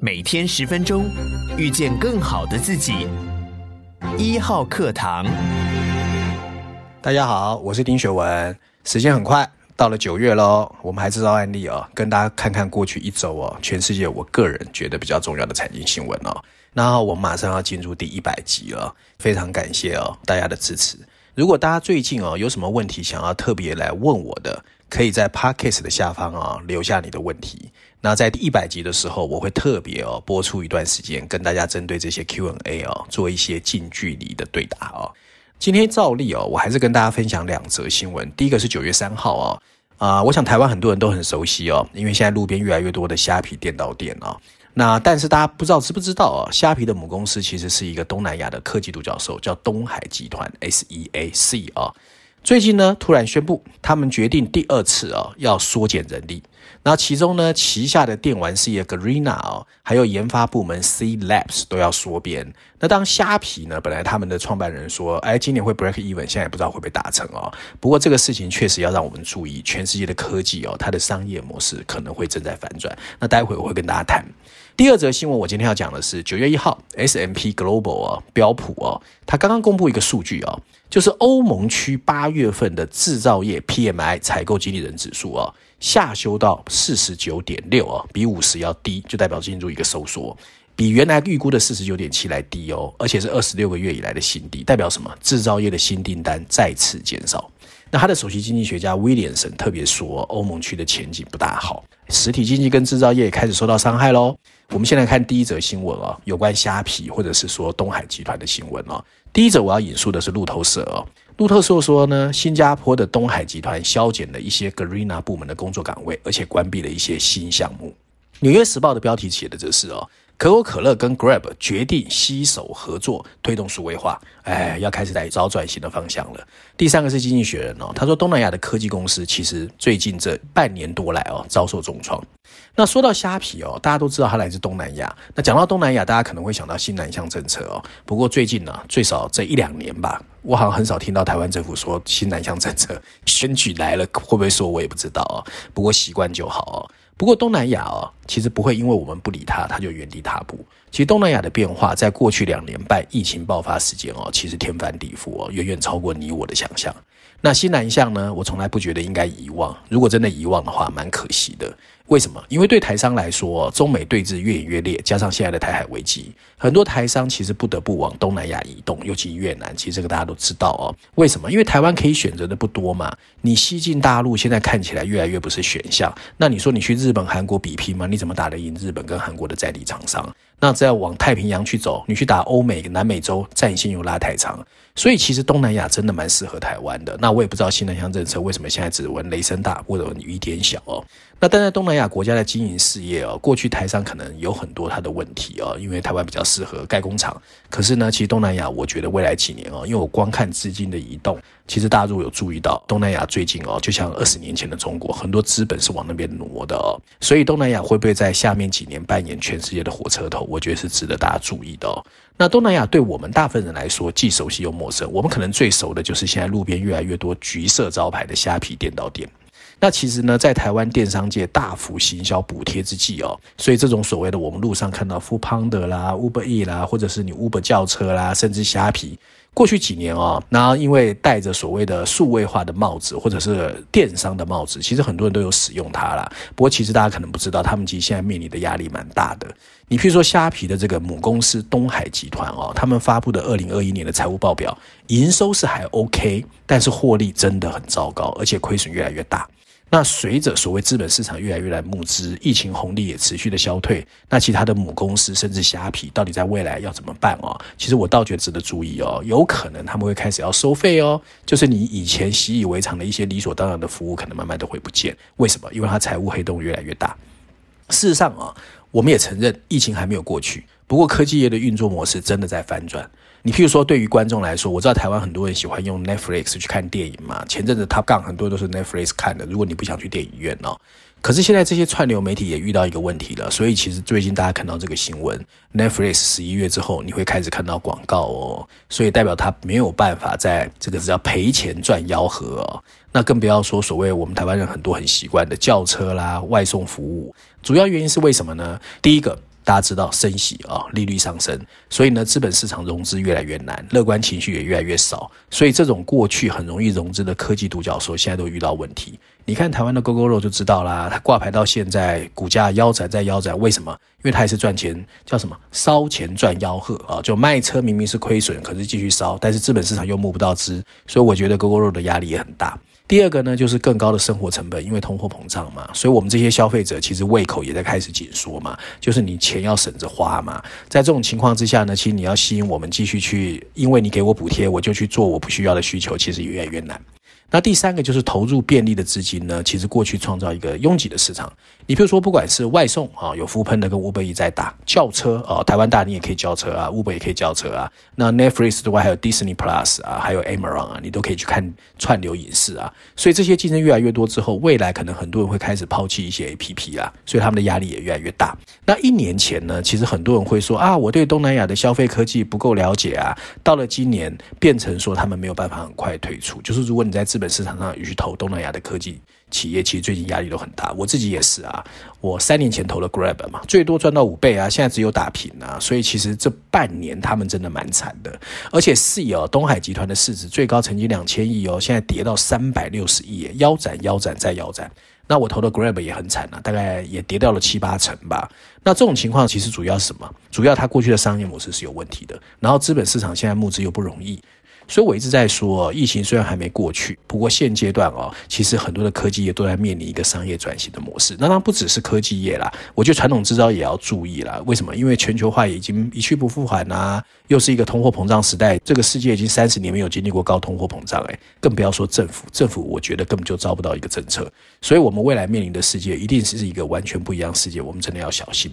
每天十分钟，遇见更好的自己。一号课堂，大家好，我是丁学文。时间很快到了九月喽，我们还制造案例哦，跟大家看看过去一周哦，全世界我个人觉得比较重要的财经新闻哦。那我们马上要进入第一百集了，非常感谢哦大家的支持。如果大家最近哦有什么问题想要特别来问我的，可以在 Podcast 的下方啊、留下你的问题。那在第一百集的时候，我会特别哦播出一段时间，跟大家针对这些 Q&A 哦做一些近距离的对答哦。今天照例哦，我还是跟大家分享两则新闻。第一个是九月三号哦，啊、我想台湾很多人都很熟悉哦，因为现在路边越来越多的虾皮店到店哦。那但是大家不知道知不知道啊？虾皮的母公司其实是一个东南亚的科技独角兽，叫东海集团 （SEAC） 啊。最近呢，突然宣布他们决定第二次啊要缩减人力。那其中呢，旗下的电玩事业 Garena 哦，还有研发部门 C Labs 都要缩编。那当虾皮呢，本来他们的创办人说，哎，今年会 break even，现在也不知道会不会达成哦。不过这个事情确实要让我们注意，全世界的科技哦，它的商业模式可能会正在反转。那待会我会跟大家谈。第二则新闻，我今天要讲的是九月一号，S M P Global 哦，标普哦，它刚刚公布一个数据哦，就是欧盟区八月份的制造业 PMI 采购经理人指数哦，下修到四十九点六哦，比五十要低，就代表进入一个收缩，比原来预估的四十九点七来低哦，而且是二十六个月以来的新低，代表什么？制造业的新订单再次减少。那他的首席经济学家威廉森特别说，欧盟区的前景不大好，实体经济跟制造业也开始受到伤害喽。我们先来看第一则新闻哦，有关虾皮或者是说东海集团的新闻哦。第一则我要引述的是路透社哦，路透社说呢，新加坡的东海集团削减了一些 Garena 部门的工作岗位，而且关闭了一些新项目。纽约时报的标题写的则是哦。可口可乐跟 Grab 决定携手合作推动数位化，哎，要开始来找转型的方向了。第三个是经济学人哦，他说东南亚的科技公司其实最近这半年多来哦遭受重创。那说到虾皮哦，大家都知道它来自东南亚。那讲到东南亚，大家可能会想到新南向政策哦。不过最近呢，最少这一两年吧，我好像很少听到台湾政府说新南向政策选举来了会不会说，我也不知道哦。不过习惯就好哦。不过东南亚哦，其实不会因为我们不理它，它就原地踏步。其实东南亚的变化，在过去两年半疫情爆发时间哦，其实天翻地覆哦，远远超过你我的想象。那西南向呢，我从来不觉得应该遗忘。如果真的遗忘的话，蛮可惜的。为什么？因为对台商来说，中美对峙越演越烈，加上现在的台海危机，很多台商其实不得不往东南亚移动，尤其越南。其实这个大家都知道哦。为什么？因为台湾可以选择的不多嘛。你西进大陆现在看起来越来越不是选项。那你说你去日本、韩国比拼吗？你怎么打得赢日本跟韩国的在地厂商？那只要往太平洋去走，你去打欧美、南美洲，战线又拉太长。所以其实东南亚真的蛮适合台湾的。那我也不知道新南向政策为什么现在只闻雷声大，或者雨点小哦。那但在东南亚国家的经营事业哦，过去台商可能有很多他的问题哦，因为台湾比较适合盖工厂。可是呢，其实东南亚我觉得未来几年哦，因为我光看资金的移动，其实大家如果有注意到东南亚最近哦，就像二十年前的中国，很多资本是往那边挪的哦。所以东南亚会不会在下面几年扮演全世界的火车头？我觉得是值得大家注意的哦。那东南亚对我们大部分人来说既熟悉又陌生，我们可能最熟的就是现在路边越来越多橘色招牌的虾皮店到店。那其实呢，在台湾电商界大幅行销补贴之际哦，所以这种所谓的我们路上看到 Foodpanda 啦、Uber E 啦，或者是你 Uber 叫车啦，甚至虾皮，过去几年哦，然后因为戴着所谓的数位化的帽子，或者是电商的帽子，其实很多人都有使用它啦。不过其实大家可能不知道，他们其实现在面临的压力蛮大的。你譬如说虾皮的这个母公司东海集团哦，他们发布的二零二一年的财务报表，营收是还 OK，但是获利真的很糟糕，而且亏损越来越大。那随着所谓资本市场越来越来募资，疫情红利也持续的消退，那其他的母公司甚至虾皮到底在未来要怎么办哦？其实我倒觉得值得注意哦，有可能他们会开始要收费哦，就是你以前习以为常的一些理所当然的服务，可能慢慢都会不见。为什么？因为它财务黑洞越来越大。事实上啊，我们也承认疫情还没有过去，不过科技业的运作模式真的在翻转。你譬如说，对于观众来说，我知道台湾很多人喜欢用 Netflix 去看电影嘛。前阵子 Top Gun 很多都是 Netflix 看的。如果你不想去电影院哦，可是现在这些串流媒体也遇到一个问题了。所以其实最近大家看到这个新闻，Netflix 十一月之后你会开始看到广告哦，所以代表它没有办法在这个是要赔钱赚吆喝哦。那更不要说所谓我们台湾人很多很习惯的叫车啦、外送服务，主要原因是为什么呢？第一个。大家知道升息啊，利率上升，所以呢，资本市场融资越来越难，乐观情绪也越来越少，所以这种过去很容易融资的科技独角兽，现在都遇到问题。你看台湾的 Gogoro 就知道啦，它挂牌到现在，股价腰斩再腰斩，为什么？因为它也是赚钱，叫什么？烧钱赚吆喝啊！就卖车明明是亏损，可是继续烧，但是资本市场又募不到资，所以我觉得 Gogoro 的压力也很大。第二个呢，就是更高的生活成本，因为通货膨胀嘛，所以我们这些消费者其实胃口也在开始紧缩嘛，就是你钱要省着花嘛。在这种情况之下呢，其实你要吸引我们继续去，因为你给我补贴，我就去做我不需要的需求，其实也越来越难。那第三个就是投入便利的资金呢，其实过去创造一个拥挤的市场。你比如说，不管是外送啊，有 foodpanda 跟 Uber 在打轿车啊，台湾大你也可以叫车啊，Uber 也可以叫车啊。那 Netflix 之外还有 Disney Plus 啊，还有 Amazon 啊，你都可以去看串流影视啊。所以这些竞争越来越多之后，未来可能很多人会开始抛弃一些 APP 啦，所以他们的压力也越来越大。那一年前呢，其实很多人会说啊，我对东南亚的消费科技不够了解啊。到了今年，变成说他们没有办法很快退出，就是如果你在资本市场上去投东南亚的科技企业，其实最近压力都很大。我自己也是啊，我三年前投了 Grab 嘛，最多赚到五倍啊，现在只有打平啊。所以其实这半年他们真的蛮惨的。而且是哦，东海集团的市值最高曾经两千亿哦，现在跌到三百六十亿，腰斩腰斩再腰斩。那我投的 Grab 也很惨啊，大概也跌掉了七八成吧。那这种情况其实主要是什么？主要它过去的商业模式是有问题的，然后资本市场现在募资又不容易。所以，我一直在说，疫情虽然还没过去，不过现阶段哦，其实很多的科技业都在面临一个商业转型的模式。那当然不只是科技业啦，我觉得传统制造也要注意啦。为什么？因为全球化已经一去不复返啊，又是一个通货膨胀时代。这个世界已经三十年没有经历过高通货膨胀，诶，更不要说政府，政府我觉得根本就招不到一个政策。所以，我们未来面临的世界一定是一个完全不一样的世界，我们真的要小心。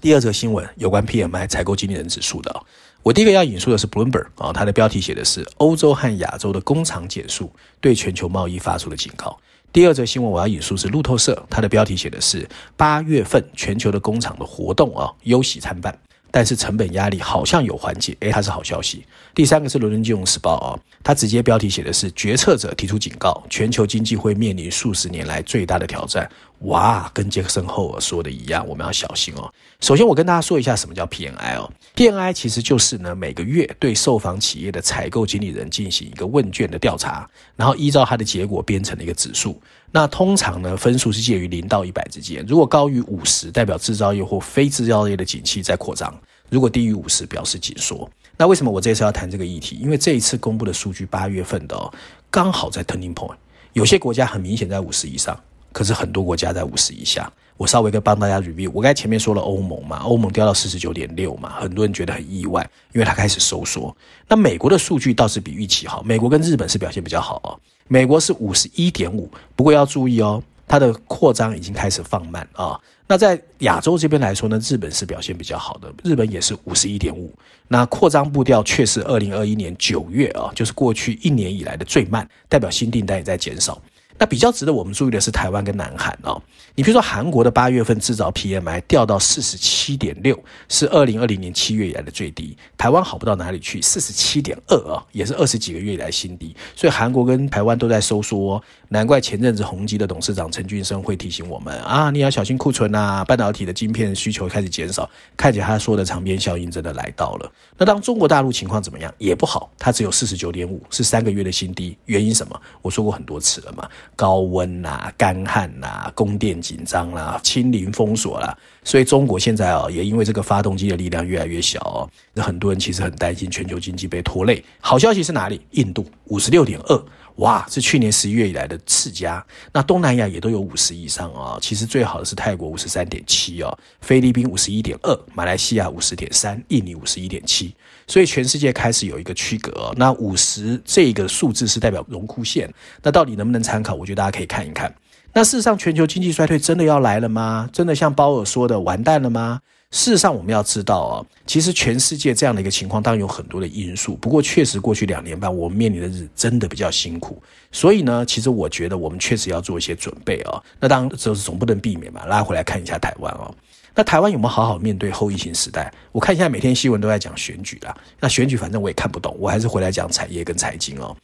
第二则新闻有关 PMI 采购经理人指数的。我第一个要引述的是 Bloomberg 啊，它的标题写的是欧洲和亚洲的工厂减速对全球贸易发出了警告。第二则新闻我要引述是路透社，它的标题写的是八月份全球的工厂的活动啊忧喜参半，但是成本压力好像有缓解，诶，它是好消息。第三个是伦敦金融时报啊，它直接标题写的是决策者提出警告，全球经济会面临数十年来最大的挑战。哇，跟杰克森后尔说的一样，我们要小心哦。首先，我跟大家说一下什么叫 PMI 哦。PMI 其实就是呢，每个月对受访企业的采购经理人进行一个问卷的调查，然后依照它的结果编成了一个指数。那通常呢，分数是介于零到一百之间。如果高于五十，代表制造业或非制造业的景气在扩张；如果低于五十，表示紧缩。那为什么我这次要谈这个议题？因为这一次公布的数据，八月份的哦，刚好在 turning point，有些国家很明显在五十以上。可是很多国家在五十以下，我稍微跟帮大家 review。我刚才前面说了欧盟嘛，欧盟掉到四十九点六嘛，很多人觉得很意外，因为它开始收缩。那美国的数据倒是比预期好，美国跟日本是表现比较好哦。美国是五十一点五，不过要注意哦，它的扩张已经开始放慢啊。那在亚洲这边来说呢，日本是表现比较好的，日本也是五十一点五，那扩张步调却是二零二一年九月啊，就是过去一年以来的最慢，代表新订单也在减少。那比较值得我们注意的是台湾跟南韩哦。你比如说韩国的八月份制造 PMI 掉到四十七点六，是二零二零年七月以来的最低。台湾好不到哪里去，四十七点二啊，也是二十几个月以来新低。所以韩国跟台湾都在收缩哦，难怪前阵子宏碁的董事长陈俊生会提醒我们啊，你要小心库存啊，半导体的晶片需求开始减少，看起来他说的长边效应真的来到了。那当中国大陆情况怎么样？也不好，它只有四十九点五，是三个月的新低。原因什么？我说过很多次了嘛。高温呐、啊、干旱呐、啊、供电紧张啦、清零封锁啦，所以中国现在啊，也因为这个发动机的力量越来越小哦，那很多人其实很担心全球经济被拖累。好消息是哪里？印度五十六点二，哇，是去年十一月以来的次佳。那东南亚也都有五十以上啊，其实最好的是泰国五十三点七哦，菲律宾五十一点二，马来西亚五十点三，印尼五十一点七。所以全世界开始有一个区隔，那五十这个数字是代表荣枯线，那到底能不能参考？我觉得大家可以看一看。那事实上，全球经济衰退真的要来了吗？真的像鲍尔说的完蛋了吗？事实上，我们要知道哦，其实全世界这样的一个情况当然有很多的因素，不过确实过去两年半我们面临的日子真的比较辛苦，所以呢，其实我觉得我们确实要做一些准备哦。那当然就是总不能避免嘛，拉回来看一下台湾哦。那台湾有没有好好面对后疫情时代？我看现在每天新闻都在讲选举啦。那选举反正我也看不懂，我还是回来讲产业跟财经哦。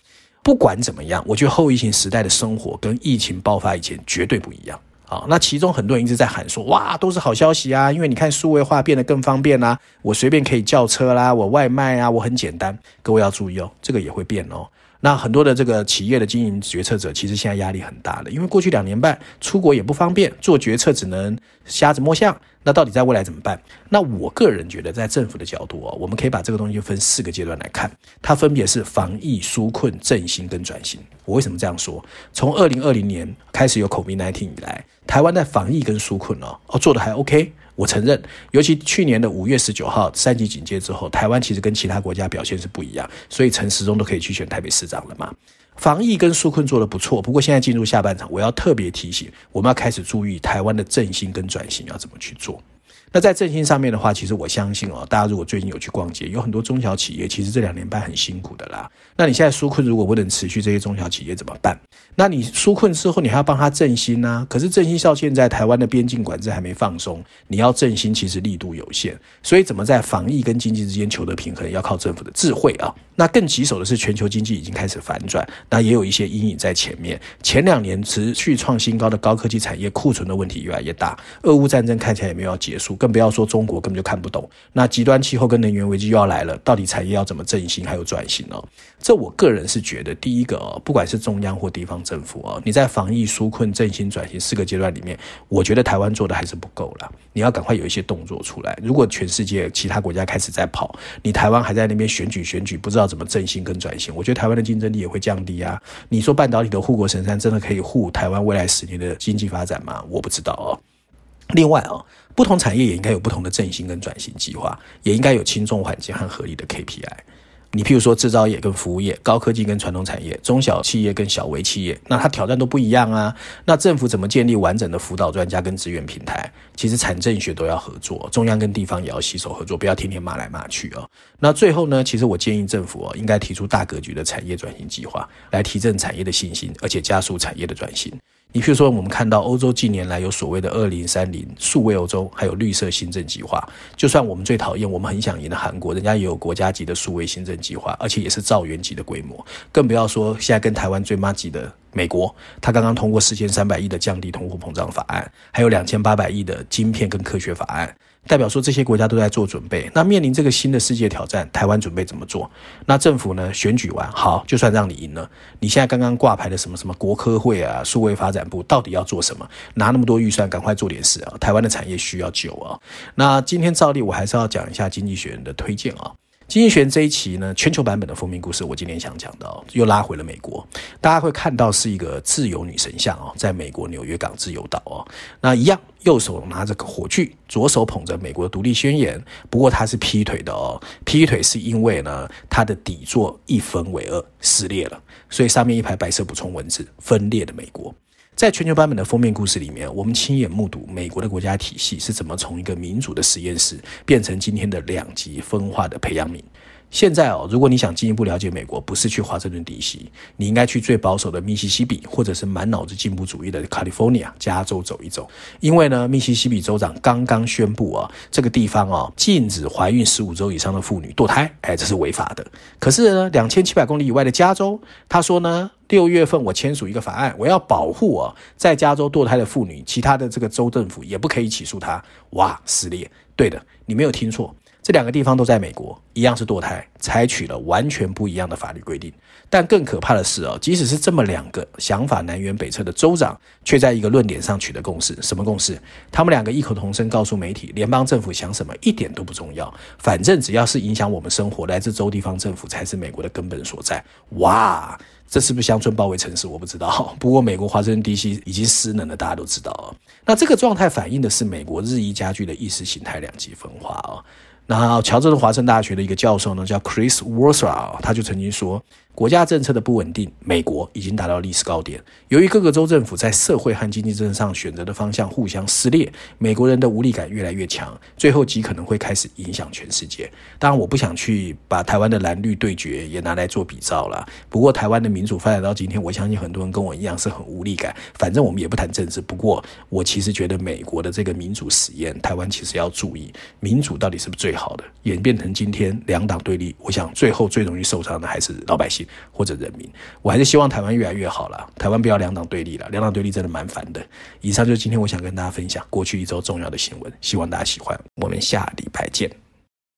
不管怎么样，我觉得后疫情时代的生活跟疫情爆发以前绝对不一样啊，那其中很多人一直在喊说，哇，都是好消息啊，因为你看数位化变得更方便啦，我随便可以叫车啦，我外卖啊，我很简单。各位要注意哦，这个也会变哦。那很多的这个企业的经营决策者，其实现在压力很大的，因为过去两年半出国也不方便，做决策只能瞎子摸象。那到底在未来怎么办？那我个人觉得，在政府的角度哦，我们可以把这个东西分四个阶段来看，它分别是防疫、纾困、振兴跟转型。我为什么这样说？从二零二零年开始有 COVID-19 以来，台湾在防疫跟纾困哦哦做得还 OK。我承认，尤其去年的五月十九号三级警戒之后，台湾其实跟其他国家表现是不一样，所以陈时中都可以去选台北市长了嘛。防疫跟纾困做得不错，不过现在进入下半场，我要特别提醒，我们要开始注意台湾的振兴跟转型要怎么去做。那在振兴上面的话，其实我相信哦，大家如果最近有去逛街，有很多中小企业，其实这两年半很辛苦的啦。那你现在纾困如果不能持续，这些中小企业怎么办？那你纾困之后，你还要帮他振兴呢、可是振兴到现在，台湾的边境管制还没放松，你要振兴其实力度有限，所以怎么在防疫跟经济之间求得平衡，要靠政府的智慧啊。那更棘手的是，全球经济已经开始反转，那也有一些阴影在前面。前两年持续创新高的高科技产业库存的问题越来越大，俄乌战争看起来也没有要结束。更不要说中国根本就看不懂，那极端气候跟能源危机又要来了，到底产业要怎么振兴还有转型呢？这我个人是觉得，第一个哦，不管是中央或地方政府哦，你在防疫、纾困、振兴、转型四个阶段里面，我觉得台湾做的还是不够了。你要赶快有一些动作出来。如果全世界其他国家开始在跑，你台湾还在那边选举选举，不知道怎么振兴跟转型，我觉得台湾的竞争力也会降低啊。你说半导体的护国神山真的可以护台湾未来十年的经济发展吗？我不知道哦。另外啊，不同产业也应该有不同的振兴跟转型计划，也应该有轻重缓急和合理的 KPI。你譬如说制造业跟服务业，高科技跟传统产业，中小企业跟小微企业，那它挑战都不一样啊。那政府怎么建立完整的辅导专家跟资源平台？其实产政学都要合作，中央跟地方也要携手合作，不要天天骂来骂去哦。那最后呢，其实我建议政府哦，应该提出大格局的产业转型计划，来提振产业的信心，而且加速产业的转型。你譬如说，我们看到欧洲近年来有所谓的“二零三零”数位欧洲，还有绿色新政计划。就算我们最讨厌、我们很想赢的韩国，人家也有国家级的数位新政计划，而且也是兆元级的规模。更不要说现在跟台湾最妈级的美国，他刚刚通过四千三百亿的降低通货膨胀法案，还有两千八百亿的晶片跟科学法案。代表说这些国家都在做准备，那面临这个新的世界挑战，台湾准备怎么做？那政府呢？选举完好，就算让你赢了，你现在刚刚挂牌的什么什么国科会啊、数位发展部，到底要做什么？拿那么多预算，赶快做点事啊！台湾的产业需要救啊！那今天照例我还是要讲一下《经济学人》的推荐啊。经济学人这一期呢，全球版本的封面故事，我今天想讲到，又拉回了美国。大家会看到是一个自由女神像哦，在美国纽约港自由岛哦，那一样，右手拿着个火炬，左手捧着美国独立宣言。不过它是劈腿的哦，劈腿是因为呢，他的底座一分为二，撕裂了，所以上面一排白色补充文字，分裂的美国。在全球版本的封面故事里面，我们亲眼目睹美国的国家体系是怎么从一个民主的实验室变成今天的两极分化的培养皿。现在哦，如果你想进一步了解美国，不是去华盛顿 DC，你应该去最保守的密西西比，或者是满脑子进步主义的 California 加州走一走。因为呢，密西西比州长刚刚宣布啊，这个地方哦，禁止怀孕十五周以上的妇女堕胎，哎，这是违法的。可是呢，两千七百公里以外的加州，他说呢，六月份我签署一个法案，我要保护啊，在加州堕胎的妇女，其他的这个州政府也不可以起诉他。哇，撕裂！对的，你没有听错。这两个地方都在美国，一样是堕胎，采取了完全不一样的法律规定。但更可怕的是哦，即使是这么两个想法南辕北辙的州长，却在一个论点上取得共识。什么共识？他们两个异口同声告诉媒体，联邦政府想什么一点都不重要，反正只要是影响我们生活，来自州地方政府才是美国的根本所在。哇，这是不是乡村包围城市？我不知道。不过美国华盛顿 DC 已经失能了，大家都知道啊。那这个状态反映的是美国日益加剧的意识形态两极分化啊。然后，乔治的华盛顿大学的一个教授呢，叫 Chris w o r s e r 他就曾经说。国家政策的不稳定，美国已经达到历史高点。由于各个州政府在社会和经济政策上选择的方向互相撕裂，美国人的无力感越来越强，最后极可能会开始影响全世界。当然，我不想去把台湾的蓝绿对决也拿来做比照了。不过，台湾的民主发展到今天，我相信很多人跟我一样是很无力感。反正我们也不谈政治。不过，我其实觉得美国的这个民主实验，台湾其实要注意，民主到底是不是最好的？演变成今天两党对立，我想最后最容易受伤的还是老百姓。或者人民。我还是希望台湾越来越好了，台湾不要两党对立了，两党对立真的蛮烦的。以上就是今天我想跟大家分享过去一周重要的新闻，希望大家喜欢。我们下礼拜见。